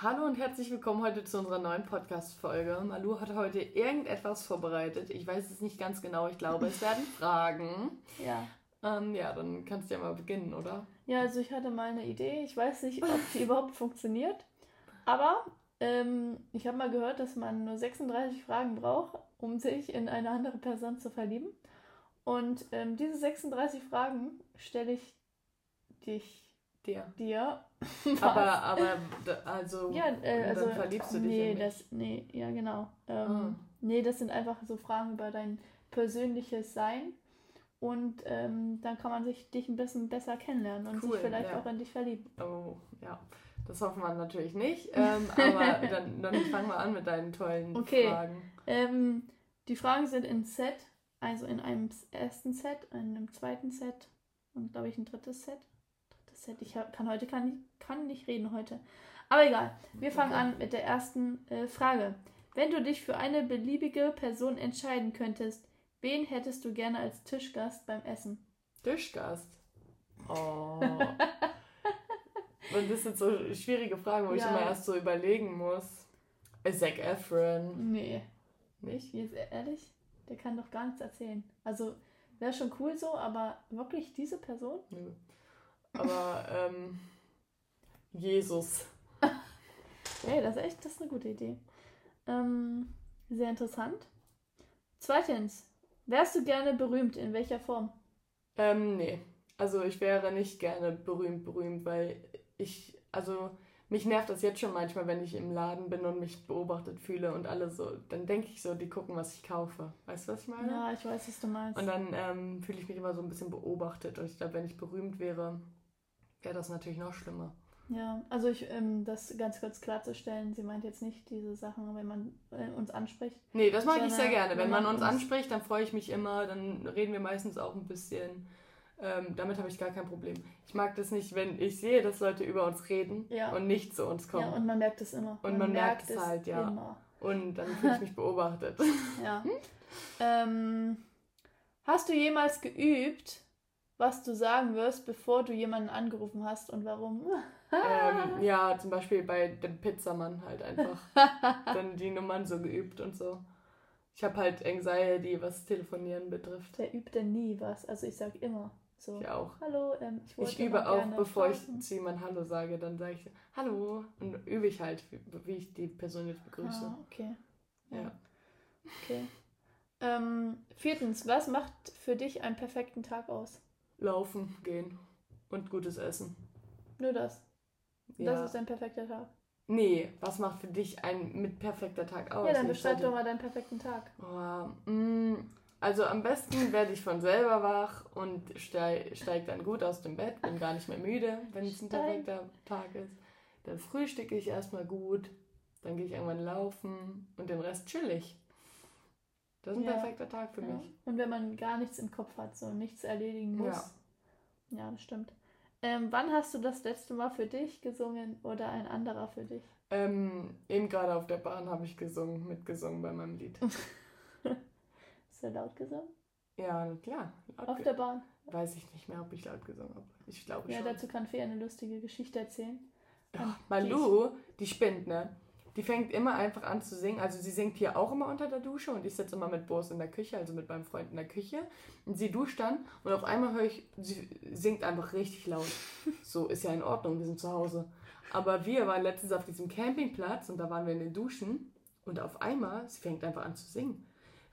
Hallo und herzlich willkommen heute zu unserer neuen Podcast-Folge. Malu hat heute irgendetwas vorbereitet. Ich weiß es nicht ganz genau. Ich glaube, es werden Fragen. Ja. Ähm, ja, dann kannst du ja mal beginnen, oder? Ja, also ich hatte mal eine Idee. Ich weiß nicht, ob die überhaupt funktioniert. Aber ähm, ich habe mal gehört, dass man nur 36 Fragen braucht, um sich in eine andere Person zu verlieben. Und ähm, diese 36 Fragen stelle ich dich Dir. dir. Aber, aber, also, Ja, äh, also dann verliebst du dich nee, in mich. das nee, ja genau. Ähm, Ah. Nee, das sind einfach so Fragen über dein persönliches Sein und ähm, dann kann man sich dich ein bisschen besser kennenlernen und Cool, sich vielleicht ja. auch in dich verlieben. Oh, ja. Das hoffen wir natürlich nicht. Ähm, aber dann, dann fangen wir an mit deinen tollen Okay. Fragen. Ähm, die Fragen sind in Set, also in einem ersten Set, in einem zweiten Set und glaube ich ein drittes Set. Set. Ich kann heute kann nicht, kann nicht reden heute. Aber egal. Wir fangen Okay. an mit der ersten äh, Frage. Wenn du dich für eine beliebige Person entscheiden könntest, wen hättest du gerne als Tischgast beim Essen? Tischgast. Oh. Und das sind so schwierige Fragen, wo ich Ja. immer erst so überlegen muss. Äh, Zac Efron. Nee, Nicht? jetzt ehrlich, der kann doch gar nichts erzählen. Also wäre schon cool so, aber wirklich diese Person? Nö. Aber ähm, Jesus. Hey, das ist echt, das ist eine gute Idee. Ähm, sehr interessant. Zweitens, wärst du gerne berühmt? In welcher Form? Ähm, nee. Also ich wäre nicht gerne berühmt, berühmt, weil ich, also mich nervt das jetzt schon manchmal, wenn ich im Laden bin und mich beobachtet fühle und alle so, dann denke ich so, die gucken, was ich kaufe. Weißt du, was ich meine? Ja, ich weiß, was du meinst. Und dann ähm, fühle ich mich immer so ein bisschen beobachtet. Und ich glaube, wenn ich berühmt wäre, wäre das natürlich noch schlimmer. Ja, also ich, ähm, das ganz kurz klarzustellen, sie meint jetzt nicht diese Sachen, wenn man äh, uns anspricht. Nee, das mag ich sehr gerne. Wenn wenn man man uns uns- anspricht, dann freue ich mich immer. Dann reden wir meistens auch ein bisschen. Ähm, damit habe ich gar kein Problem. Ich mag das nicht, wenn ich sehe, dass Leute über uns reden Ja. und nicht zu uns kommen. Ja, und man merkt es immer. Und man merkt es halt, ja. Immer. Und dann fühle ich mich beobachtet. Ja. ähm, hast du jemals geübt, was du sagen wirst, bevor du jemanden angerufen hast und warum? ähm, ja, zum Beispiel bei dem Pizzamann halt einfach. dann die Nummern so geübt und so. Ich habe halt Anxiety, was Telefonieren betrifft. Der übt denn nie was. Also ich sag immer so. Ich auch. Hallo, ähm, ich wollte Ich übe auch, bevor ich fragen. zu jemandem Hallo sage, dann sage ich Hallo und übe ich halt, wie, wie ich die Person jetzt begrüße. Ah, okay. Ja. Okay. Ähm, viertens, was macht für dich einen perfekten Tag aus? Laufen, gehen und gutes Essen. Nur das. Ja. Das ist ein perfekter Tag. nee, was macht für dich ein mit perfekter Tag aus? ja, dann beschreib doch mal deinen perfekten Tag. Oh, also am besten werde ich von selber wach und steige steig dann gut aus dem Bett, bin gar nicht mehr müde, wenn es ein perfekter Tag ist. Dann frühstücke ich erstmal gut, dann gehe ich irgendwann laufen und den Rest chill ich. Das ist ein Ja. perfekter Tag für Ja. mich. Und wenn man gar nichts im Kopf hat, so nichts erledigen muss. Ja, das stimmt. Ähm, wann hast du das letzte Mal für dich gesungen oder ein anderer für dich? Ähm, eben gerade auf der Bahn habe ich gesungen, mitgesungen bei meinem Lied. Ist er laut gesungen? Ja, klar. Auf der Bahn? Weiß ich nicht mehr, ob ich laut gesungen habe. Ich glaube Ja, schon. dazu kann Fee eine lustige Geschichte erzählen. Ach, Malu, die spinnt, ne? Die fängt immer einfach an zu singen. Also sie singt hier auch immer unter der Dusche und ich sitze immer mit Boris in der Küche, also mit meinem Freund in der Küche. Und sie duscht dann und auf einmal höre ich, sie singt einfach richtig laut. So ist ja in Ordnung, wir sind zu Hause. Aber wir waren letztens auf diesem Campingplatz und da waren wir in den Duschen und auf einmal, sie fängt einfach an zu singen.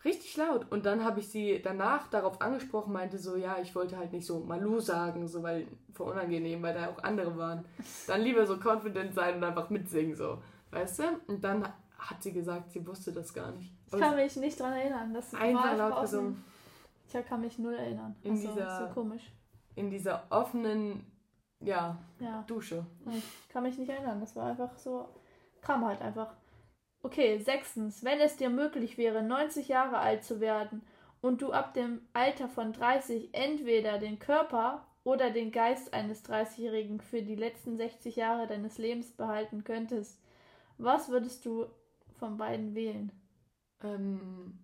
Richtig laut. Und dann habe ich sie danach darauf angesprochen, meinte so, ja, ich wollte halt nicht so Malu sagen, so weil vor unangenehm, weil da auch andere waren. Dann lieber so confident sein und einfach mitsingen, so. Weißt du? Und dann hat sie gesagt, sie wusste das gar nicht. Ich Aber kann mich nicht dran erinnern. Das einfach laut gesungen. Ich kann mich null erinnern. In Also, dieser- so komisch. In dieser offenen, ja, Ja, Dusche. ich kann mich nicht erinnern. Das war einfach so, kam halt einfach. Okay, sechstens, wenn es dir möglich wäre, 90 Jahre alt zu werden und du ab dem Alter von 30 entweder den Körper oder den Geist eines 30-Jährigen für die letzten 60 Jahre deines Lebens behalten könntest, was würdest du von beiden wählen? Ähm,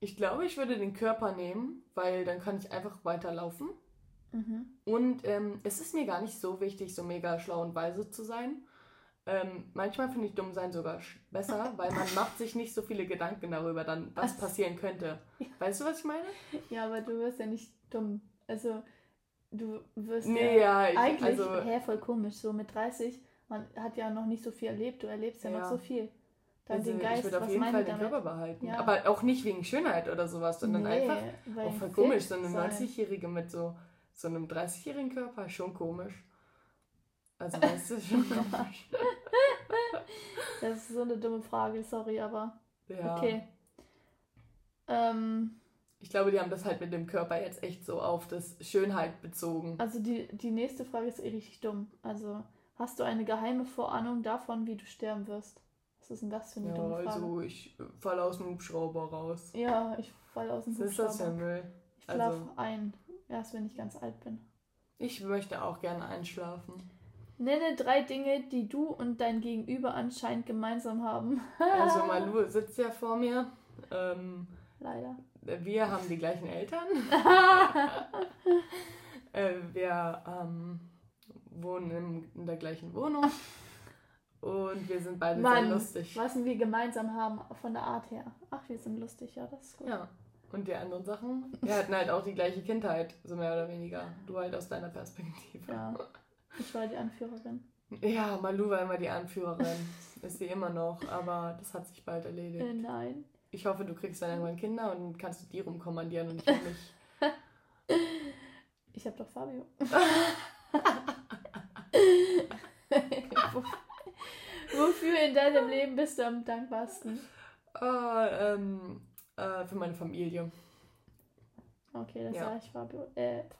ich glaube, ich würde den Körper nehmen, weil dann kann ich einfach weiterlaufen. Mhm. Und ähm, es ist mir gar nicht so wichtig, so mega schlau und weise zu sein. ähm, manchmal finde ich dumm sein sogar besser, weil man macht sich nicht so viele Gedanken darüber, dann was passieren könnte. Weißt du, was ich meine? Ja, aber du wirst ja nicht dumm. Also, du wirst Nee, ja, ja, ich, eigentlich, also hä, voll komisch, so mit 30, man hat ja noch nicht so viel erlebt, du erlebst ja, noch Ja. so viel. Dann also den ich Geist, würde auf was jeden Fall ich den damit? Körper behalten. Ja. Aber auch nicht wegen Schönheit oder sowas, sondern Nee, einfach auch voll komisch. So eine sein. 90-Jährige mit so, so einem 30-jährigen Körper, schon komisch. Also weißt du, schon komisch. Das ist so eine dumme Frage, sorry, aber Ja. okay. Ähm, Ich glaube, die haben das halt mit dem Körper jetzt echt so auf das Schönheit bezogen. also die, die nächste Frage ist eh richtig dumm. Also, hast du eine geheime Vorahnung davon, wie du sterben wirst? Was ist denn das für eine Ja, dumme Frage? also ich falle aus dem Hubschrauber raus. Ja, ich falle aus dem Was ist das für Hubschrauber. Müll? Ich schlafe Also- ein, erst wenn ich ganz alt bin. Ich möchte auch gerne einschlafen. Nenne drei Dinge, die du und dein Gegenüber anscheinend gemeinsam haben. Also Malu sitzt ja vor mir. Ähm, Leider. wir haben die gleichen Eltern. äh, wir ähm, wohnen in, in der gleichen Wohnung. Und wir sind beide Mann, sehr lustig. Was wir gemeinsam haben von der Art her. Ach, wir sind lustig, ja, das ist gut. Ja. Und die anderen Sachen? Wir hatten halt auch die gleiche Kindheit, so mehr oder weniger. Du halt aus deiner Perspektive. Ja. Ich war die Anführerin. Ja, Malu war immer die Anführerin. Ist sie immer noch, aber das hat sich bald erledigt. Äh, nein. Ich hoffe, du kriegst dann irgendwann Kinder und kannst du die rumkommandieren und nicht mich. Ich hab doch Fabio. Wo- Wofür in deinem Leben bist du am dankbarsten? Ah, ähm, äh, für meine Familie. Okay, das Ja. sage ich Fabio. Äh, Fabio.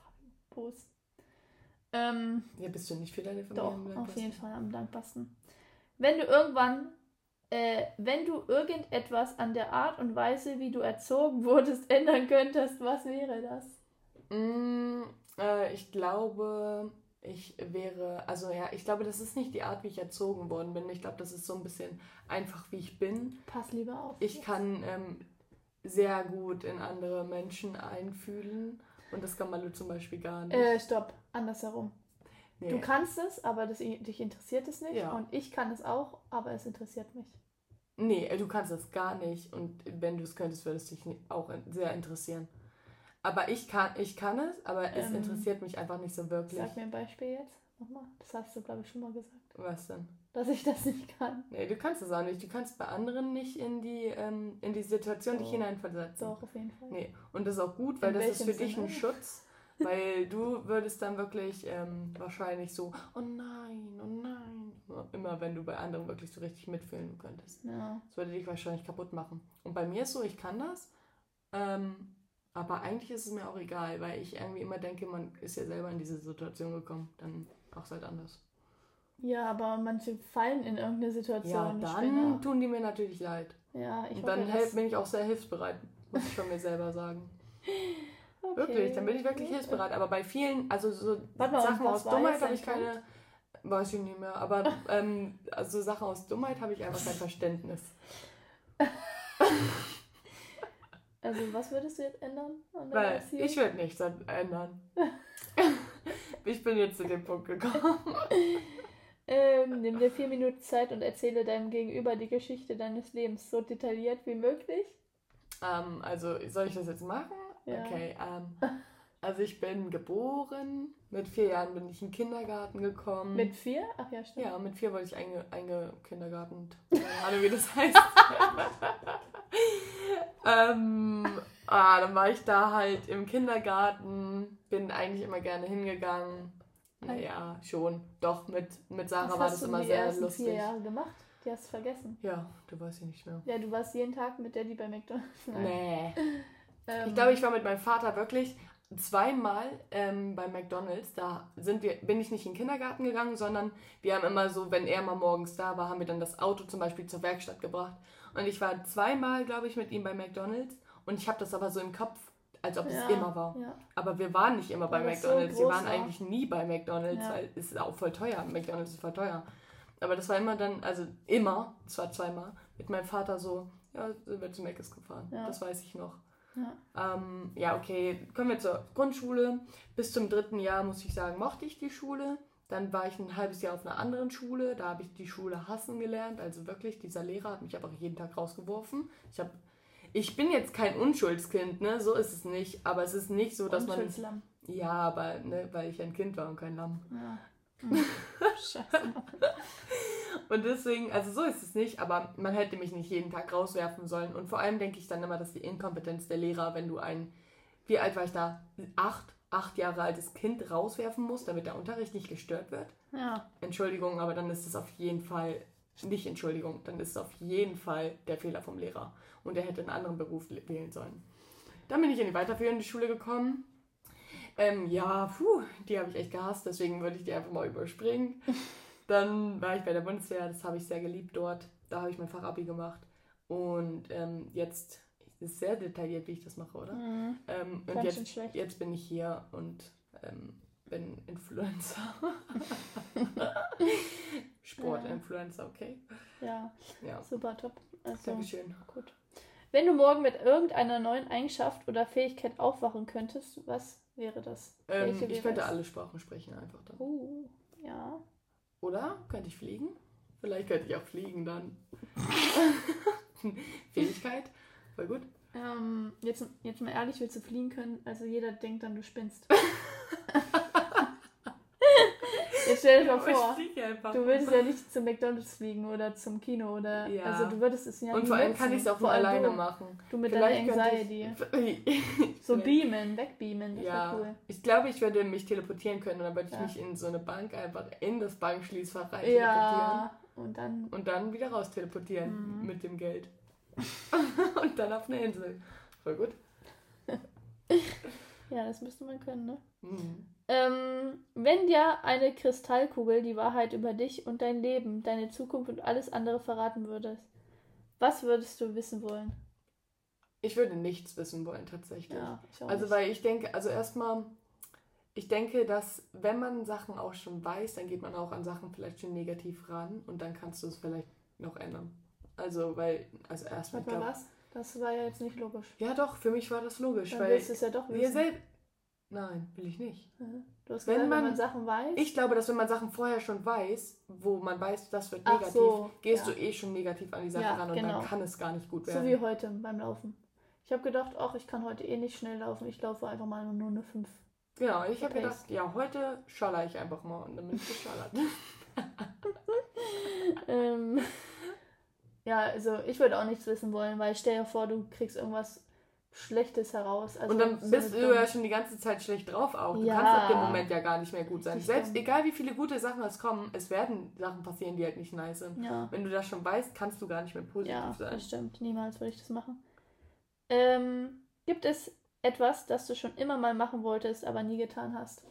Prost. Ähm, Ja, bist du nicht für deine Familie? Doch, auf jeden Fall am dankbarsten. Wenn du irgendwann, äh, wenn du irgendetwas an der Art und Weise, wie du erzogen wurdest, ändern könntest, was wäre das? Mm, äh, ich glaube, ich wäre, also ja, ich glaube, das ist nicht die Art, wie ich erzogen worden bin. Ich glaube, das ist so ein bisschen einfach, wie ich bin. Pass lieber auf. Ich kann ähm, sehr gut in andere Menschen einfühlen und das kann Malu zum Beispiel gar nicht. Äh, stopp, andersherum. Nee. Du kannst es, aber das, dich interessiert es nicht. Ja. Und ich kann es auch, aber es interessiert mich. Nee, du kannst das gar nicht. Und wenn du es könntest, würde es dich auch sehr interessieren. Aber ich kann, ich kann es, aber es Ähm, interessiert mich einfach nicht so wirklich. Sag mir ein Beispiel jetzt. Nochmal. Das hast du, glaube ich, schon mal gesagt. Was denn? Dass ich das nicht kann. Nee, du kannst es auch nicht. Du kannst bei anderen nicht in die, ähm, in die Situation dich Doch. hineinversetzen. Doch, auf jeden Fall. Nee, und das ist auch gut, weil In das ist für welchem dich ein Sinne? Schutz. Weil du würdest dann wirklich ähm, wahrscheinlich so, oh nein, oh nein. Immer wenn du bei anderen wirklich so richtig mitfühlen könntest. Ja. Das würde dich wahrscheinlich kaputt machen. Und bei mir ist so, ich kann das. Ähm, aber eigentlich ist es mir auch egal, weil ich irgendwie immer denke, man ist ja selber in diese Situation gekommen. Dann auch halt anders. ja, aber manche fallen in irgendeine Situation. Ja, dann bin tun die mir natürlich leid. Ja, ich Und hoffe, dann helf, bin ich auch sehr hilfsbereit, muss ich von mir selber sagen. Okay. Wirklich, dann bin ich wirklich hilfsbereit. Aber bei vielen, also so Warte Sachen aus Dummheit habe ich keine. Weiß ich nicht mehr. Aber ähm, also Sachen aus Dummheit habe ich einfach kein Verständnis. Also, was würdest du jetzt ändern an der Weil Erziehung? ich werde nichts ändern. ich bin jetzt zu dem Punkt gekommen. Ähm, nimm dir vier Minuten Zeit und erzähle deinem Gegenüber die Geschichte deines Lebens so detailliert wie möglich. Ähm, also soll ich das jetzt machen? Ja. Okay. Ähm, also ich bin geboren. Mit vier Jahren bin ich in den Kindergarten gekommen. Mit vier? Ach ja, stimmt. Ja, mit vier wurde ich einge, eingekindergarten. Keine Ahnung, wie das heißt. ähm, ah, dann war ich da halt im Kindergarten. Bin eigentlich immer gerne hingegangen. Naja, schon. Doch, mit, mit Sarah Was war hast das du immer die sehr lustig. vier Jahre gemacht? Die hast du vergessen. Ja, du weißt ja nicht mehr. Ja, du warst jeden Tag mit Daddy bei McDonalds. Nein. Nee. Ähm, Ich glaube, ich war mit meinem Vater wirklich zweimal ähm, bei McDonalds. Da sind wir, bin ich nicht in den Kindergarten gegangen, sondern wir haben immer so, wenn er mal morgens da war, haben wir dann das Auto zum Beispiel zur Werkstatt gebracht. Und ich war zweimal, glaube ich, mit ihm bei McDonalds. Und ich habe das aber so im Kopf, als ob ja, es immer war. Ja. Aber wir waren nicht immer bei Weil so McDonalds. wir groß waren war. eigentlich nie bei McDonalds, Ja. weil es ist auch voll teuer. McDonalds ist voll teuer. Aber das war immer dann, also immer, es war zweimal, mit meinem Vater so, ja, sind wir zu Mc's gefahren. Das weiß ich noch. Ja. Ähm, ja, okay, kommen wir zur Grundschule. Bis zum dritten Jahr, muss ich sagen, mochte ich die Schule. Dann war ich ein halbes Jahr auf einer anderen Schule. Da habe ich die Schule hassen gelernt. Also wirklich, dieser Lehrer hat mich aber jeden Tag rausgeworfen. Ich habe ich bin jetzt kein Unschuldskind, ne? So ist es nicht. Aber es ist nicht so, dass man. Ja, aber ne, weil ich ein Kind war und kein Lamm. Ja. Scheiße. Und deswegen, also so ist es nicht, aber man hätte mich nicht jeden Tag rauswerfen sollen. Und vor allem denke ich dann immer, dass die Inkompetenz der Lehrer, wenn du ein, wie alt war ich da? Acht, acht Jahre altes Kind rauswerfen musst, damit der Unterricht nicht gestört wird. Ja. Entschuldigung, aber dann ist es auf jeden Fall, nicht Entschuldigung, dann ist es auf jeden Fall der Fehler vom Lehrer. Und er hätte einen anderen Beruf wählen sollen. Dann bin ich in die weiterführende Schule gekommen. Ähm, ja, puh, die habe ich echt gehasst, deswegen würde ich die einfach mal überspringen. Dann war ich bei der Bundeswehr, das habe ich sehr geliebt dort. Da habe ich mein Fachabi gemacht. Und ähm, jetzt ist sehr detailliert, wie ich das mache, oder? Mhm. Ähm, und jetzt, schlecht. jetzt bin ich hier und ähm, bin Influencer. Sport-Influencer, okay? Ja, Ja, super top. Also, Dankeschön. gut. Wenn du morgen mit irgendeiner neuen Eigenschaft oder Fähigkeit aufwachen könntest, was wäre das? Ähm, ich könnte es? alle Sprachen sprechen einfach dann. Uh, ja. Oder? Könnte ich fliegen? Vielleicht könnte ich auch fliegen dann. Fähigkeit? Voll gut. Ähm, jetzt, jetzt mal ehrlich, willst du fliegen können? Also jeder denkt dann, du spinnst. jetzt stell dir mal vor, du würdest ja nicht zum McDonalds fliegen oder zum Kino oder. Ja. Also du würdest es ja Und vor allem nutzen. kann ich es auch Vor alleine du, machen. Du mit Vielleicht deiner Anxiety. ich- So beamen, wegbeamen, das Ja, cool. ich glaube, ich würde mich teleportieren können und dann würde ich Ja. mich in so eine Bank einfach in das Bankschließfach rein Ja, und dann. teleportieren und dann wieder raus teleportieren Mhm. mit dem Geld. und dann auf eine Insel. Voll gut. Ja, das müsste man können, ne? Mhm. Ähm, wenn dir eine Kristallkugel die Wahrheit über dich und dein Leben, deine Zukunft und alles andere verraten würdest, was würdest du wissen wollen? Ich würde nichts wissen wollen, tatsächlich. Ja, Also, nicht. weil ich denke, also erstmal, ich denke, dass wenn man Sachen auch schon weiß, dann geht man auch an Sachen vielleicht schon negativ ran und dann kannst du es vielleicht noch ändern. Also, weil, also erstmal, Warte mal, glaube. was? Das war ja jetzt nicht logisch. Ja, doch, für mich war das logisch, Dann weil willst du es ja doch wir wissen. selbst. Nein, will ich nicht. Du hast Wenn gesagt, wenn man- man Sachen weiß. Ich glaube, dass wenn man Sachen vorher schon weiß, wo man weiß, das wird negativ, so, gehst ja. du eh schon negativ an die Sache Ja, ran und genau. dann kann es gar nicht gut so werden. wie heute beim Laufen. Ich habe gedacht, ach, ich kann heute eh nicht schnell laufen. Ich laufe einfach mal nur eine 5. genau, ich habe gedacht, ja, heute schaller ich einfach mal und dann bin ich geschallert. ähm, ja, also ich würde auch nichts wissen wollen, weil stell dir vor, du kriegst irgendwas Schlechtes heraus. Also und dann so bist du ja schon die ganze Zeit schlecht drauf auch. Du Ja. kannst ab dem Moment ja gar nicht mehr gut sein. Selbst egal wie viele gute Sachen es kommen, es werden Sachen passieren, die halt nicht nice sind. Ja, Wenn du das schon weißt, kannst du gar nicht mehr positiv ja, sein. das stimmt. Niemals würde ich das machen. Ähm, gibt es etwas, das du schon immer mal machen wolltest, aber nie getan hast?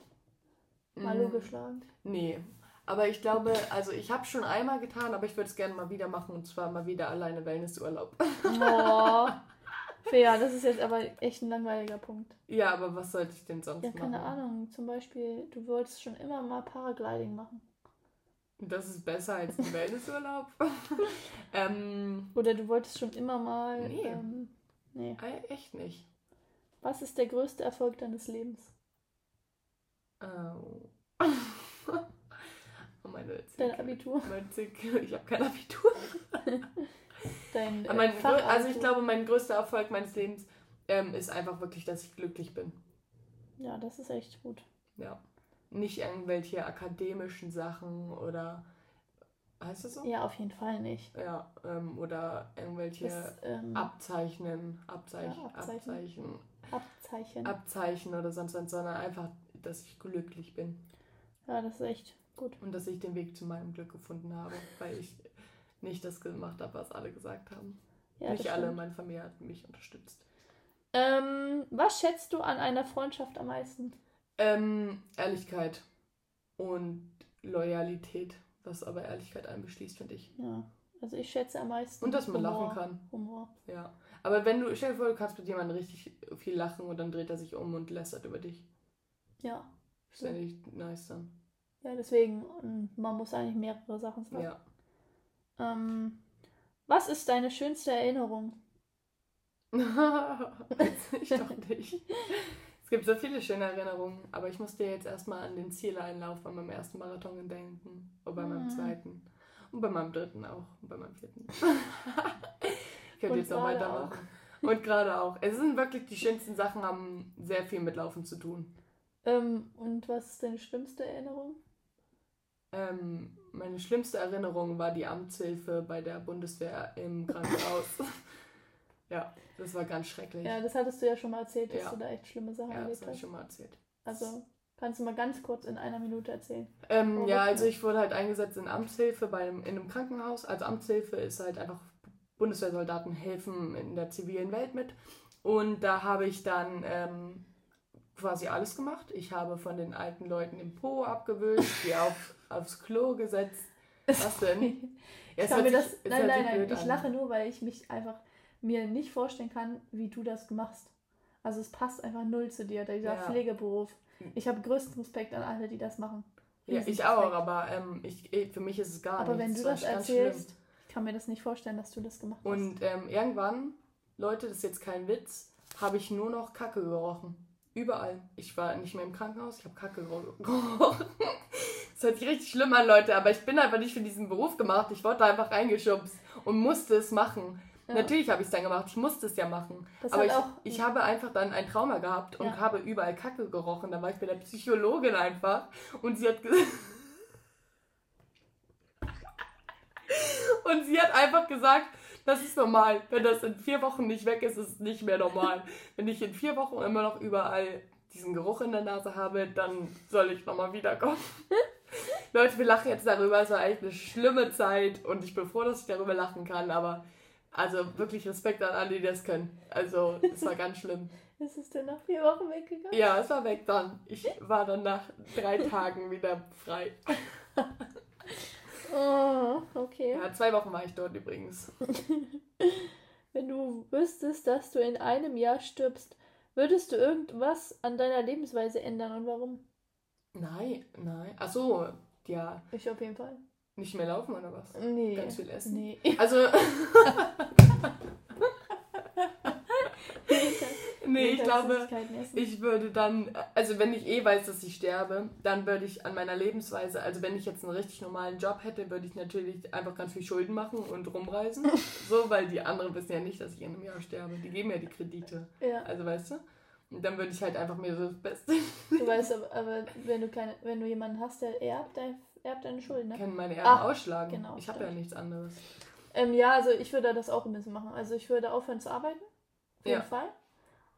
Mal Mm, geschlagen. Nee. Aber ich glaube, also ich habe schon einmal getan, aber ich würde es gerne mal wieder machen und zwar mal wieder alleine Wellnessurlaub. Oh. Ja, das ist jetzt aber echt ein langweiliger Punkt. Ja, aber was sollte ich denn sonst Ja, machen? keine Ahnung. Zum Beispiel, du wolltest schon immer mal Paragliding machen. Das ist besser als ein Wellnessurlaub. ähm, Oder du wolltest schon immer mal. Nee. Ähm, nee. echt nicht. Was ist der größte Erfolg deines Lebens? Oh. Oh, meine Dein Abitur? Mein ich habe kein Abitur. Dein, mein, äh, grö- also ich glaube, mein größter Erfolg meines Lebens ähm, ist einfach wirklich, dass ich glücklich bin. Ja, das ist echt gut. Ja. Nicht irgendwelche akademischen Sachen oder heißt das so? Ja, auf jeden Fall nicht. Ja, ähm, oder irgendwelche Das, ähm, Abzeichnen, Abzeichen, Ja, Abzeichen. Abzeichen, Abzeichen. Abzeichen oder sonst was, sondern einfach, dass ich glücklich bin Ja, das ist echt gut. und dass ich den Weg zu meinem Glück gefunden habe, weil ich nicht das gemacht habe, was alle gesagt haben. Ja, nicht alle, meine Familie hat mich unterstützt. Ähm, was schätzt du an einer Freundschaft am meisten? Ähm, Ehrlichkeit und Loyalität, was aber Ehrlichkeit einbeschließt, finde ich. Ja, also ich schätze am meisten. Und dass man Humor. lachen kann. Humor. Ja. Aber wenn du, stell dir vor, du kannst mit jemandem richtig viel lachen und dann dreht er sich um und lästert über dich. Ja. Das finde ich nice dann. Ja, deswegen, man muss eigentlich mehrere Sachen sagen. Ja. Ähm, was ist deine schönste Erinnerung? Ich doch nicht. Es gibt so viele schöne Erinnerungen, aber ich musste jetzt erstmal an den Zieleinlauf bei meinem ersten Marathon denken. Und bei meinem Mhm. zweiten. Und bei meinem dritten auch. Und bei meinem vierten. ich könnte jetzt noch weitermachen. Und gerade auch. Es sind wirklich die schönsten Sachen, haben sehr viel mit Laufen zu tun. Ähm, und was ist deine schlimmste Erinnerung? Ähm, meine schlimmste Erinnerung war die Amtshilfe bei der Bundeswehr im Krankenhaus. ja, das war ganz schrecklich. Ja, das hattest du ja schon mal erzählt, dass Ja. du da echt schlimme Sachen Ja, das erlebt habe ich hast. schon mal erzählt. Also, kannst du mal ganz kurz in einer Minute erzählen? Ähm, ja, also ich wurde halt eingesetzt in Amtshilfe bei einem, in einem Krankenhaus. Also Amtshilfe ist halt einfach Bundeswehrsoldaten helfen in der zivilen Welt mit. Und da habe ich dann ähm, quasi alles gemacht. Ich habe von den alten Leuten den Po abgewischt, die auf, aufs Klo gesetzt. Was denn? Ja, Ich kann mir sich- das, es nein, nein, sich nein, ich an. lache nur, weil ich mich einfach mir nicht vorstellen kann, wie du das machst. Also es passt einfach null zu dir, dieser Ja. Pflegeberuf. Ich habe größten Respekt an alle, die das machen. Ja, ich auch, Respekt. aber ähm, ich, für mich ist es gar Aber nichts. wenn du das erzählst, ich kann mir das nicht vorstellen, dass du das gemacht hast. Und ähm, irgendwann, Leute, das ist jetzt kein Witz, habe ich nur noch Kacke gerochen. Überall. Ich war nicht mehr im Krankenhaus, ich habe Kacke gero- gerochen. Das hört sich richtig schlimm an, Leute, aber ich bin einfach nicht für diesen Beruf gemacht. Ich wurde da einfach reingeschubst und musste es machen. Ja. Natürlich habe ich es dann gemacht, ich musste es ja machen. Das aber ich, ich habe einfach dann ein Trauma gehabt und Ja. habe überall Kacke gerochen. Da war ich bei der Psychologin einfach und sie hat gesagt. Und sie hat einfach gesagt, das ist normal. Wenn das in vier Wochen nicht weg ist, ist es nicht mehr normal. Wenn ich in vier Wochen immer noch überall diesen Geruch in der Nase habe, dann soll ich nochmal wiederkommen. Leute, wir lachen jetzt darüber. Es war eigentlich eine schlimme Zeit und ich bin froh, dass ich darüber lachen kann. Aber also wirklich Respekt an alle, die das können. Also es war ganz schlimm. Ist es denn nach vier Wochen weggegangen? Ja, es war weg dann. Ich war dann nach drei Tagen wieder frei. Oh, okay. Ja, zwei Wochen war ich dort übrigens. Wenn du wüsstest, dass du in einem Jahr stirbst, würdest du irgendwas an deiner Lebensweise ändern und warum? Nein, nein. Ach so, ja. Ich auf jeden Fall. Nicht mehr laufen oder was? Nee. Ganz viel essen. Nee. Also, nee, ich glaube, ich würde dann, also wenn ich eh weiß, dass ich sterbe, dann würde ich an meiner Lebensweise, also wenn ich jetzt einen richtig normalen Job hätte, würde ich natürlich einfach ganz viel Schulden machen und rumreisen. so, weil die anderen wissen ja nicht, dass ich in einem Jahr sterbe. Die geben ja die Kredite. ja, Also weißt du? Und dann würde ich halt einfach mir so das Beste du weißt aber, aber wenn du keine, wenn du jemanden hast, der erbt, der erbt deine Schulden, ne? können meine Erben Ah, ausschlagen. genau, ich habe ja nichts anderes. Ähm, ja, also ich würde das auch ein bisschen machen. Also ich würde aufhören zu arbeiten. Auf jeden Ja. Fall.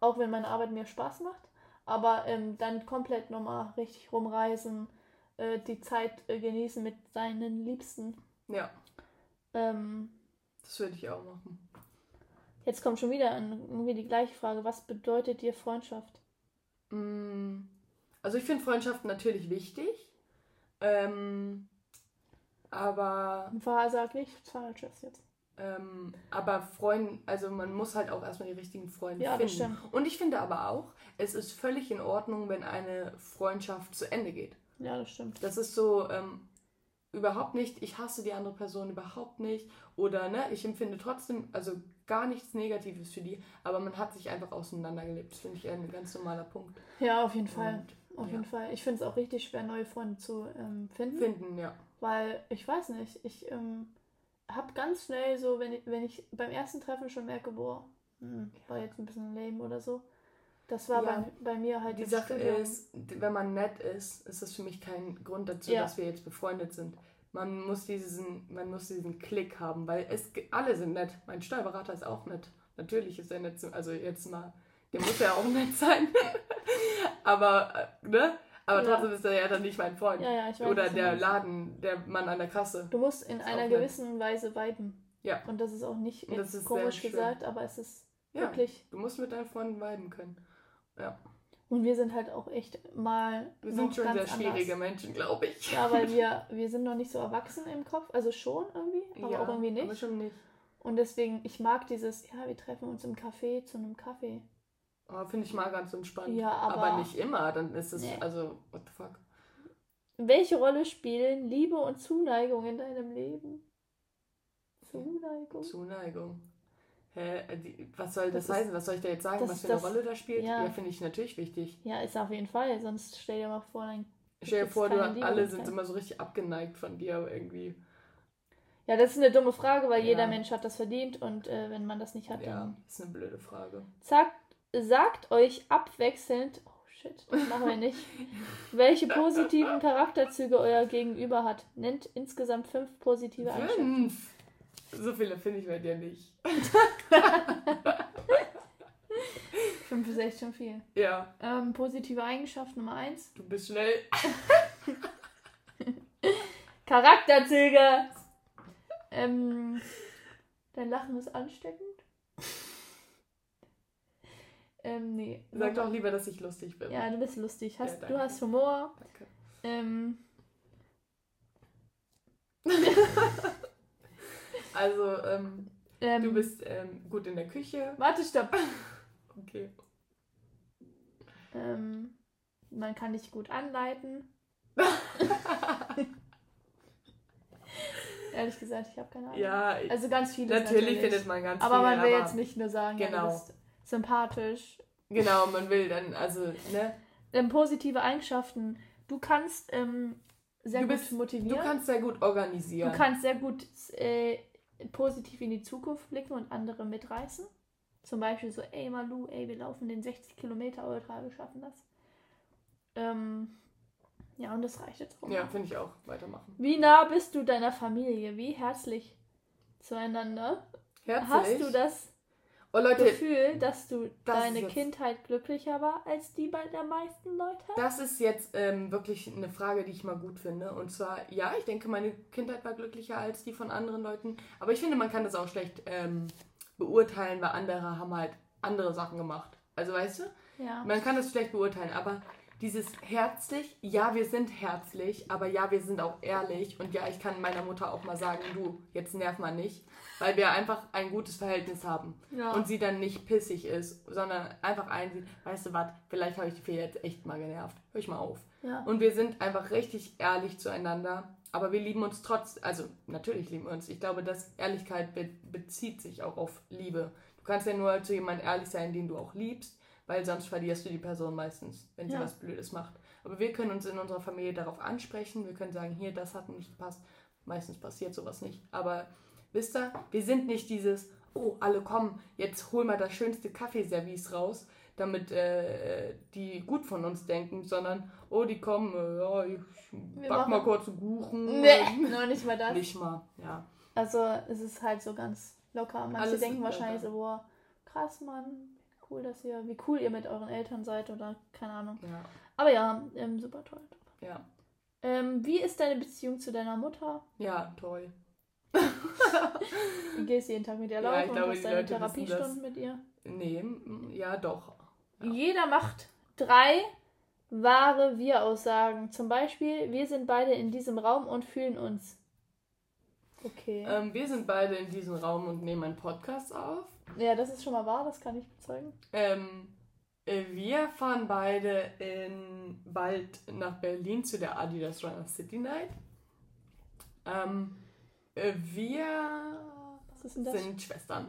Auch wenn meine Arbeit mir Spaß macht. Aber ähm, dann komplett nochmal richtig rumreisen, äh, die Zeit äh, genießen mit seinen Liebsten. Ja, Ähm, das würde ich auch machen. jetzt kommt schon wieder an, irgendwie die gleiche Frage. Was bedeutet dir Freundschaft? Mm, Also ich finde Freundschaften natürlich wichtig. Ähm, aber, sagt nichts Falsches jetzt. Ähm, aber Freunde, also man muss halt auch erstmal die richtigen Freunde Ja, finden. stimmt. Und ich finde aber auch, es ist völlig in Ordnung, wenn eine Freundschaft zu Ende geht. Ja, das stimmt. Das ist so ähm, überhaupt nicht, ich hasse die andere Person überhaupt nicht. Oder ne, ich empfinde trotzdem, also gar nichts Negatives für die, aber man hat sich einfach auseinandergelebt. Das finde ich ein ganz normaler Punkt. Ja, auf jeden Fall. Und, Auf ja. jeden Fall. Ich finde es auch richtig schwer, neue Freunde zu ähm, finden. Finden, ja. Weil ich weiß nicht, ich ähm, habe ganz schnell so, wenn ich, wenn ich beim ersten Treffen schon merke, boah, hm, war jetzt ein bisschen lame oder so. Das war Ja. bei, bei mir halt Die Sache Studium. ist, wenn man nett ist, ist das für mich kein Grund dazu, Ja. dass wir jetzt befreundet sind. Man muss diesen, man muss diesen Klick haben, weil es alle sind nett. Mein Steuerberater ist auch nett. Natürlich ist er nett, also jetzt mal, der muss ja auch nett sein. Aber, äh, ne? Aber Ja. trotzdem ist er ja dann nicht mein Freund. Ja, ja, ich weiß. Oder der. Laden, der Mann an der Kasse. Du musst in einer gewissen Weise viben. Ja. Und das ist auch nicht ist komisch gesagt, aber es ist Ja, wirklich. du musst mit deinen Freunden viben können. Und wir sind halt auch echt mal. Wir sind schon ganz sehr schwierige anders. Menschen, glaube ich. Ja, weil wir, wir sind noch nicht so erwachsen im Kopf. Also schon irgendwie, aber Ja, auch irgendwie nicht. Aber schon nicht. Und deswegen, ich mag dieses, ja, wir treffen uns im Café zu einem Kaffee. Oh, Finde ich mal ganz entspannt. Ja, aber- nicht immer, dann ist es, Nee. also, what the fuck. Welche Rolle spielen Liebe und Zuneigung in deinem Leben? Zuneigung? Zuneigung. Hä, äh, die, was soll das, Das heißen? Was soll ich da jetzt sagen? das Was für eine das- Rolle da spielt? ja. Ja, finde ich natürlich wichtig. Ja, ist auf jeden Fall. Sonst stell dir mal vor, dann. Stell dir vor, du, alle sind immer so richtig abgeneigt von dir aber irgendwie. Ja, das ist eine dumme Frage, weil Ja. jeder Mensch hat das verdient und äh, wenn man das nicht hat, Ja, dann. ist eine blöde Frage. Sagt, sagt euch abwechselnd. Oh shit, das machen wir nicht. welche positiven Charakterzüge euer Gegenüber hat. Nennt insgesamt fünf positive Eigenschaften. Fünf! So viele finde ich bei dir nicht. Fünf ist echt schon viel. Ja, Ähm, positive Eigenschaft Nummer eins. du bist schnell. Charakterzüge. Ähm, dein Lachen ist ansteckend. Ähm, nee. Sag doch lieber, dass ich lustig bin. Ja, du bist lustig. Hast, Ja, du hast Humor. Danke. Ähm, Also, ähm, ähm, du bist ähm, gut in der Küche. Warte, stopp. Okay. Ähm, man kann dich gut anleiten. Ehrlich gesagt, ich habe keine Ahnung. Ja, Also ganz viele. natürlich, findet man ganz Aber viel. man will aber jetzt nicht nur sagen, ja, Genau. du bist sympathisch. Genau, man will dann, also, ne? Ähm, positive Eigenschaften. Du kannst ähm, sehr Du gut bist- motivieren. Du kannst sehr gut organisieren. Du kannst sehr gut äh, positiv in die Zukunft blicken und andere mitreißen. Zum Beispiel so, ey Malu, ey, wir laufen den 60 Kilometer Ultra, wir schaffen das. Ähm, ja, und das reicht jetzt auch. ja, finde ich auch. Weitermachen. Wie nah bist du deiner Familie? Wie herzlich zueinander? Herzlich. Hast du das oh, Leute, Gefühl, dass du das deine jetzt- Kindheit glücklicher war als die bei der meisten Leute? das ist jetzt ähm, wirklich eine Frage, die ich mal gut finde. Und zwar, ja, ich denke, meine Kindheit war glücklicher als die von anderen Leuten. Aber ich finde, man kann das auch schlecht ähm, beurteilen, weil andere haben halt andere Sachen gemacht. Also, weißt du? Ja. Man kann das schlecht beurteilen, aber dieses herzlich, ja, wir sind herzlich, aber ja, wir sind auch ehrlich. Und ja, ich kann meiner Mutter auch mal sagen, du, jetzt nerv mal nicht, weil wir einfach ein gutes Verhältnis haben. Ja. Und sie dann nicht pissig ist, sondern einfach einsieht, weißt du was, vielleicht habe ich die Fee jetzt echt mal genervt. Hör ich mal auf. ja. Und wir sind einfach richtig ehrlich zueinander. Aber wir lieben uns trotz, also natürlich lieben wir uns. Ich glaube, dass Ehrlichkeit be bezieht sich auch auf Liebe. Du kannst ja nur zu jemandem ehrlich sein, den du auch liebst, weil sonst verlierst du die Person meistens, wenn sie Ja. was Blödes macht. Aber wir können uns in unserer Familie darauf ansprechen. Wir können sagen, hier, das hat nicht gepasst. Meistens passiert sowas nicht. Aber wisst ihr, wir sind nicht dieses, oh, alle kommen, jetzt hol mal das schönste Kaffeeservice raus, damit äh, die gut von uns denken, sondern, oh, die kommen, äh, ja, ich Wir back mal kurz einen Kuchen. Nee, noch nicht mal das. Nicht mal, ja. Also es ist halt so ganz locker. Manche Alles denken ist wahrscheinlich locker. so, boah, krass, Mann, cool, dass ihr, wie cool ihr mit euren Eltern seid oder keine Ahnung. Ja, Aber ja, ähm, super toll. ja, Ähm, wie ist deine Beziehung zu deiner Mutter? ja, toll. Du gehst jeden Tag mit ihr Ja, laufen ich glaube, und hast deine Leute Therapiestunden mit ihr. Nee, ja, doch. Ja. Jeder macht drei wahre Wir-Aussagen. Zum Beispiel, wir sind beide in diesem Raum und fühlen uns. Okay. Ähm, wir sind beide in diesem Raum und nehmen einen Podcast auf. ja, das ist schon mal wahr, das kann ich bezeugen. Ähm, äh, wir fahren beide in, bald nach Berlin zu der Adidas Runner City Night. Ähm, äh, wir sind Schwestern.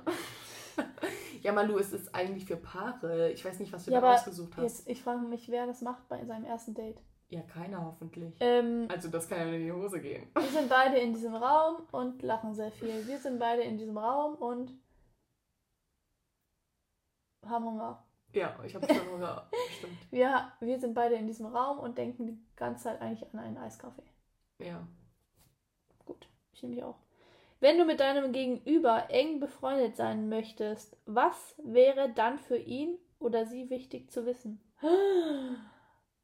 ja, Malu, es ist eigentlich für Paare. Ich weiß nicht, was du Ja, da ausgesucht hast. Jetzt, ich frage mich, wer das macht bei seinem ersten Date. Ja, keiner hoffentlich. Ähm, Also das kann ja in die Hose gehen. wir sind beide in diesem Raum und lachen sehr viel. Wir sind beide in diesem Raum und haben Hunger. Ja, ich habe schon Hunger. Stimmt. Wir, wir sind beide in diesem Raum und denken die ganze Zeit eigentlich an einen Eiskaffee. Ja. Gut, ich nämlich auch. Wenn du mit deinem Gegenüber eng befreundet sein möchtest, was wäre dann für ihn oder sie wichtig zu wissen?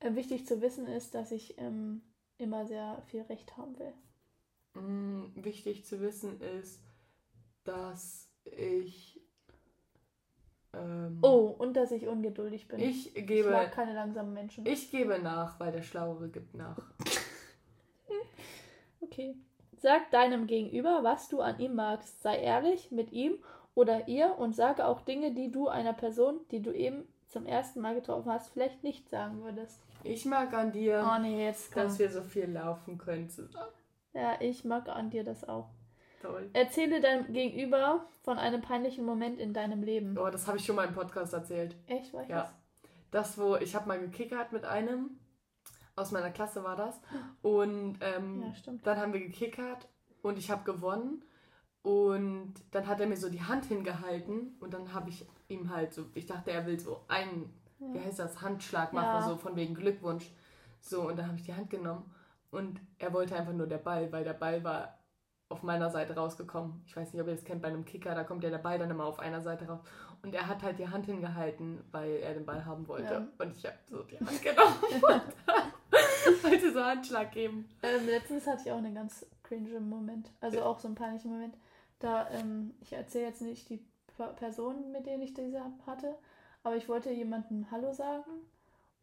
Äh, wichtig zu wissen ist, dass ich ähm, immer sehr viel Recht haben will. Mm, wichtig zu wissen ist, dass ich. Ähm, Oh, und dass ich ungeduldig bin. ich Ich gebe. mag keine langsamen Menschen. Ich gebe nach, weil der Schlauere gibt nach. Okay. Sag deinem Gegenüber, was du an ihm magst. Sei ehrlich mit ihm oder ihr und sage auch Dinge, die du einer Person, die du eben zum ersten Mal getroffen hast, vielleicht nicht sagen würdest. Ich mag an dir, Oh nee, jetzt komm. dass wir so viel laufen können zusammen. Ja, ich mag an dir das auch. Toll. Erzähle deinem Gegenüber von einem peinlichen Moment in deinem Leben. Oh, das habe ich schon mal im Podcast erzählt. Echt? War ich Ja. Das, wo ich habe mal gekickert mit einem, aus meiner Klasse war das. Und das? ähm, Ja, stimmt. dann haben wir gekickert und ich habe gewonnen. Und dann hat er mir so die Hand hingehalten und dann habe ich ihm halt so, ich dachte, er will so einen, wie heißt das, Handschlag machen, Ja. so von wegen Glückwunsch. So, und dann habe ich die Hand genommen und er wollte einfach nur der Ball, weil der Ball war auf meiner Seite rausgekommen. Ich weiß nicht, ob ihr das kennt bei einem Kicker, da kommt ja der Ball dann immer auf einer Seite raus. Und er hat halt die Hand hingehalten, weil er den Ball haben wollte. Ja. Und ich habe so die Hand genommen und wollte so Handschlag geben. Ähm, letztens hatte ich auch einen ganz cringe Moment. Also auch so einen peinlichen Moment. Da, ähm, ich erzähle jetzt nicht die Per- Person, mit denen ich diese hatte, aber ich wollte jemandem Hallo sagen.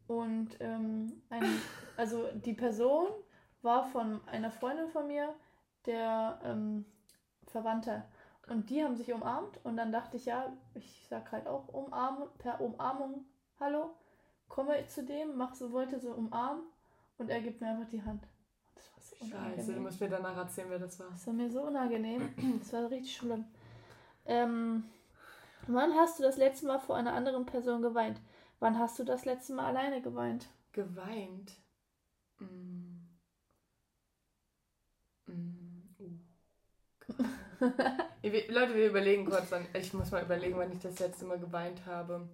Und ähm, ein, also die Person war von einer Freundin von mir, der ähm, Verwandte. Und die haben sich umarmt und dann dachte ich, ja, ich sag halt auch umarmen, per Umarmung Hallo, komme ich zu dem, mach so, wollte so umarmen und er gibt mir einfach die Hand. Das war so Scheiße, du unangenehm. musst mir danach erzählen, wer das war. Das war mir so unangenehm. Das war richtig schlimm. Ähm, wann hast du das letzte Mal vor einer anderen Person geweint? Wann hast du das letzte Mal alleine geweint? Geweint. Mm. Mm. Uh. Wir- Leute, wir überlegen kurz. Ich muss mal überlegen, wann ich das letzte Mal geweint habe.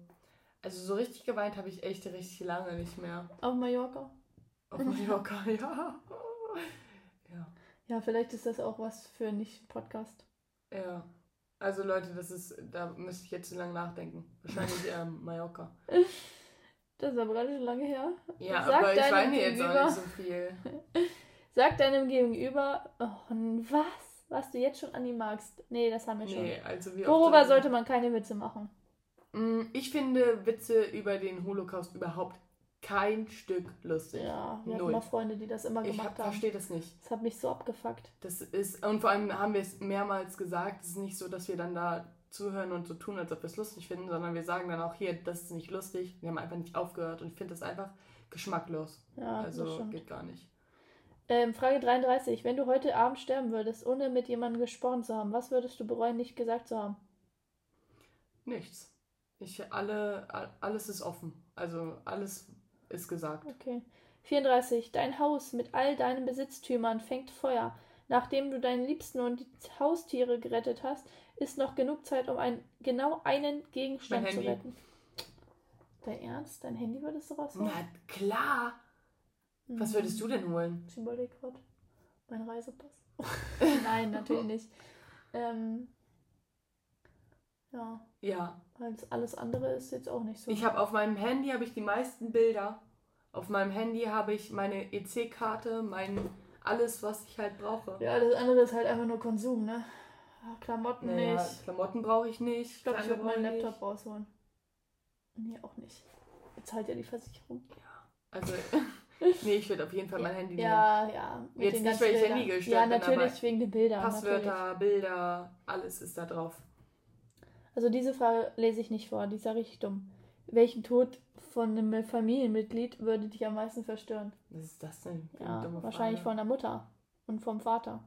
Also so richtig geweint habe ich echt richtig lange nicht mehr. Auf Mallorca? Auf Mallorca, ja. Ja. Ja, vielleicht ist das auch was für nicht Podcast. Ja. Also Leute, das ist, da müsste ich jetzt zu lange nachdenken. Wahrscheinlich ähm, Mallorca. Das ist aber schön lange her. Ja, Sag aber ich deinem weine jetzt auch Gegenüber- nicht so viel. Sag deinem Gegenüber, oh, was? Was du jetzt schon an ihm magst. Nee, das haben wir schon. Nee, also wie Worüber soll- sollte man keine Witze machen? Mm, Ich finde Witze über den Holocaust überhaupt kein Stück lustig. Ja, wir hatten Null. mal Freunde, die das immer Ich gemacht hab, haben. verstehe das nicht. Das hat mich so abgefuckt. Das ist, und vor allem haben wir es mehrmals gesagt, es ist nicht so, dass wir dann da zuhören und so tun, als ob wir es lustig finden, sondern wir sagen dann auch hier, das ist nicht lustig. Wir haben einfach nicht aufgehört und ich finde das einfach geschmacklos. Ja, also geht gar nicht. Ähm, Frage 33. Wenn du heute Abend sterben würdest, ohne mit jemandem gesprochen zu haben, was würdest du bereuen, nicht gesagt zu haben? Nichts. Ich, alle, alles ist offen. Also alles ist gesagt. Okay. 34. Dein Haus mit all deinen Besitztümern fängt Feuer. Nachdem du deinen Liebsten und die Haustiere gerettet hast, ist noch genug Zeit, um ein, genau einen Gegenstand zu retten. Dein Ernst? Dein Handy würdest du rausholen? Na klar. Was würdest du denn holen? Gerade. Mein Reisepass. Nein, natürlich nicht. Ähm, ja, Ja. als alles andere ist jetzt auch nicht so. Ich habe auf meinem Handy habe ich die meisten Bilder. Auf meinem Handy habe ich meine EC-Karte, mein alles, was ich halt brauche. ja, das andere ist halt einfach nur Konsum, ne? Ja, Klamotten Naja, nicht. Klamotten brauche ich nicht. Ich glaube, ich würde meinen Laptop rausholen. Nee, auch nicht. Bezahlt ja die Versicherung. nicht. Also, nee, ich würde auf jeden Fall mein Handy nehmen. Ja, ja. mit Jetzt nicht, weil ich. Handy gestört Ja, bin, natürlich aber wegen den Bildern. Natürlich. Passwörter, Bilder, alles ist da drauf. Also diese Frage lese ich nicht vor, die ist ja richtig dumm. Welchen Tod von einem Familienmitglied würde dich am meisten verstören? Was ist das denn? Ja, wahrscheinlich Frage? von der Mutter und vom Vater.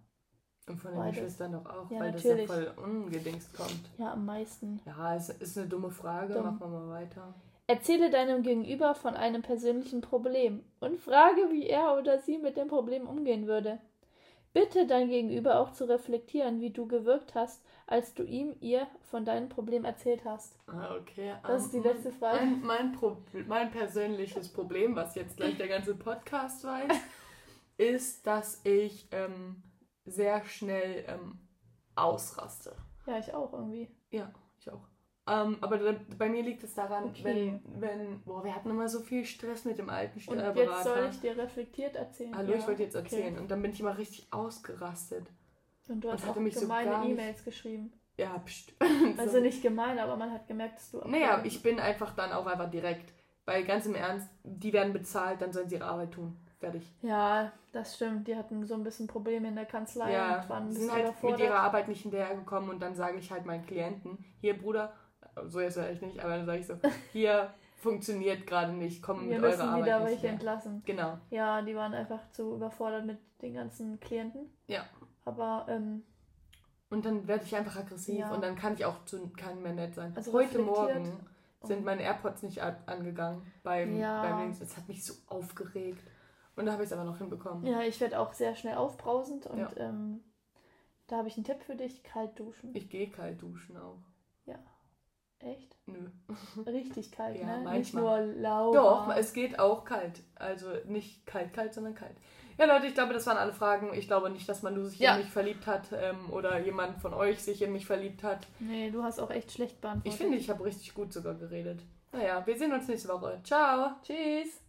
Und von den. Geschwistern doch auch, Ja, weil das natürlich. ja voll ungedingst kommt. Ja, am meisten. Ja, es ist eine dumme Frage. Dumm. Machen wir mal weiter. Erzähle deinem Gegenüber von einem persönlichen Problem und frage, wie er oder sie mit dem Problem umgehen würde. Bitte dein Gegenüber auch zu reflektieren, wie du gewirkt hast, als du ihm, ihr von deinem Problem erzählt hast. Ah, okay. Das ist die ähm, letzte Frage. Mein, mein, Pro mein persönliches Problem, was jetzt gleich der ganze Podcast weiß, ist, dass ich ähm, sehr schnell ähm, ausraste. Ja, ich auch irgendwie. Ja, auch. Ähm, aber da, bei mir liegt es daran, Okay. wenn, wenn, boah, wir hatten immer so viel Stress mit dem alten Und Steuerberater. jetzt soll ich dir reflektiert erzählen. Hallo, ja, ich wollte jetzt okay. erzählen. Und dann bin ich immer richtig ausgerastet. Und du Und hast hatte auch mich so gemeine gar nicht- E-Mails geschrieben. Ja, pst. Also nicht gemein, aber man hat gemerkt, dass du. Naja, ich bin einfach dann auch einfach direkt. Weil ganz im Ernst, die werden bezahlt, dann sollen sie ihre Arbeit tun. Fertig. Ja, das stimmt. Die hatten so ein bisschen Probleme in der Kanzlei ja, und waren ein bisschen sind halt mit ihrer Arbeit nicht hinterhergekommen und dann sage ich halt meinen Klienten, hier Bruder, so jetzt echt nicht, aber dann sage ich so, hier funktioniert gerade nicht, komm Wir mit eurer müssen Arbeit wieder nicht welche her. entlassen. Genau. Ja, die waren einfach zu überfordert mit den ganzen Klienten. Ja. Aber ähm, Und dann werde ich einfach aggressiv Ja. und dann kann ich auch zu keinem mehr nett sein. Also Heute. Morgen sind meine AirPods nicht angegangen beim, Ja. beim Links. Es hat mich so aufgeregt. Und da habe ich es aber noch hinbekommen. Ja, ich werde auch sehr schnell aufbrausend und Ja. ähm, da habe ich einen Tipp für dich: kalt duschen. Ich gehe kalt duschen auch. Echt? Nö. Richtig kalt, Ja, ne? Nicht manchmal. nur lau. Doch, es geht auch kalt. Also nicht kalt, kalt, sondern kalt. Ja, Leute, ich glaube, das waren alle Fragen. Ich glaube nicht, dass Manu sich Ja. in mich verliebt hat ähm, oder jemand von euch sich in mich verliebt hat. Nee, du hast auch echt schlecht beantwortet. Ich finde, ich habe richtig gut sogar geredet. Naja, wir sehen uns nächste Woche. Ciao! Tschüss.